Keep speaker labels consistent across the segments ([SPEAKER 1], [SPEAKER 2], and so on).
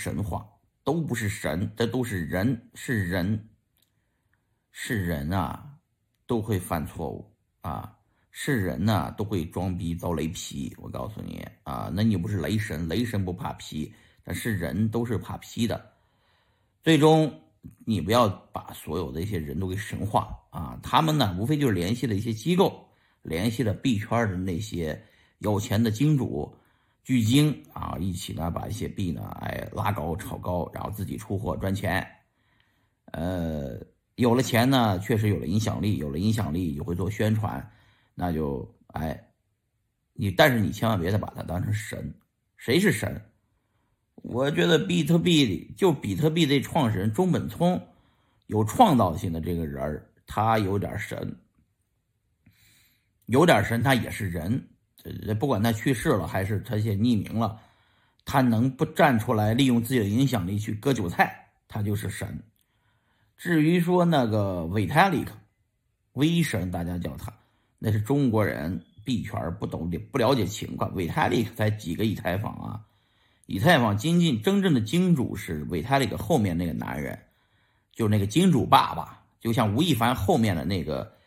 [SPEAKER 1] 神话，都不是神，这都是人，是人，是人啊，都会犯错误啊，是人呐，都会装逼遭雷劈。我告诉你啊，那你不是雷神，雷神不怕劈，但是人都是怕劈的。最终，你不要把所有的一些人都给神化啊，他们呢，无非就是联系了一些机构，联系了币圈的那些有钱的金主。巨鲸啊，一起呢把一些币呢，哎拉高炒高，然后自己出货赚钱。呃，有了钱呢，确实有了影响力，有了影响力就会做宣传，那就哎，你但是你千万别再把它当成神。谁是神？我觉得比特币就比特币的创始人中本聪，有创造性的这个人他有点神，有点神，他也是人。呃，不管他去世了还是他现匿名了，他能不站出来利用自己的影响力去割韭菜，他就是神。至于说那个 Vitalik，威神大家叫他，那是中国人币圈不懂不了解情况。Vitalik 才几个以太坊啊，以太坊金进真正的金主是 Vitalik 后面那个男人，就是那个金主爸爸，就像吴亦凡后面的那个。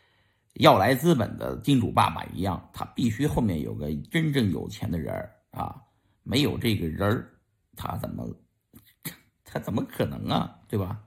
[SPEAKER 1] 要来资本的金主爸爸一样，他必须后面有个真正有钱的人啊，没有这个人他怎么，他怎么可能啊，对吧？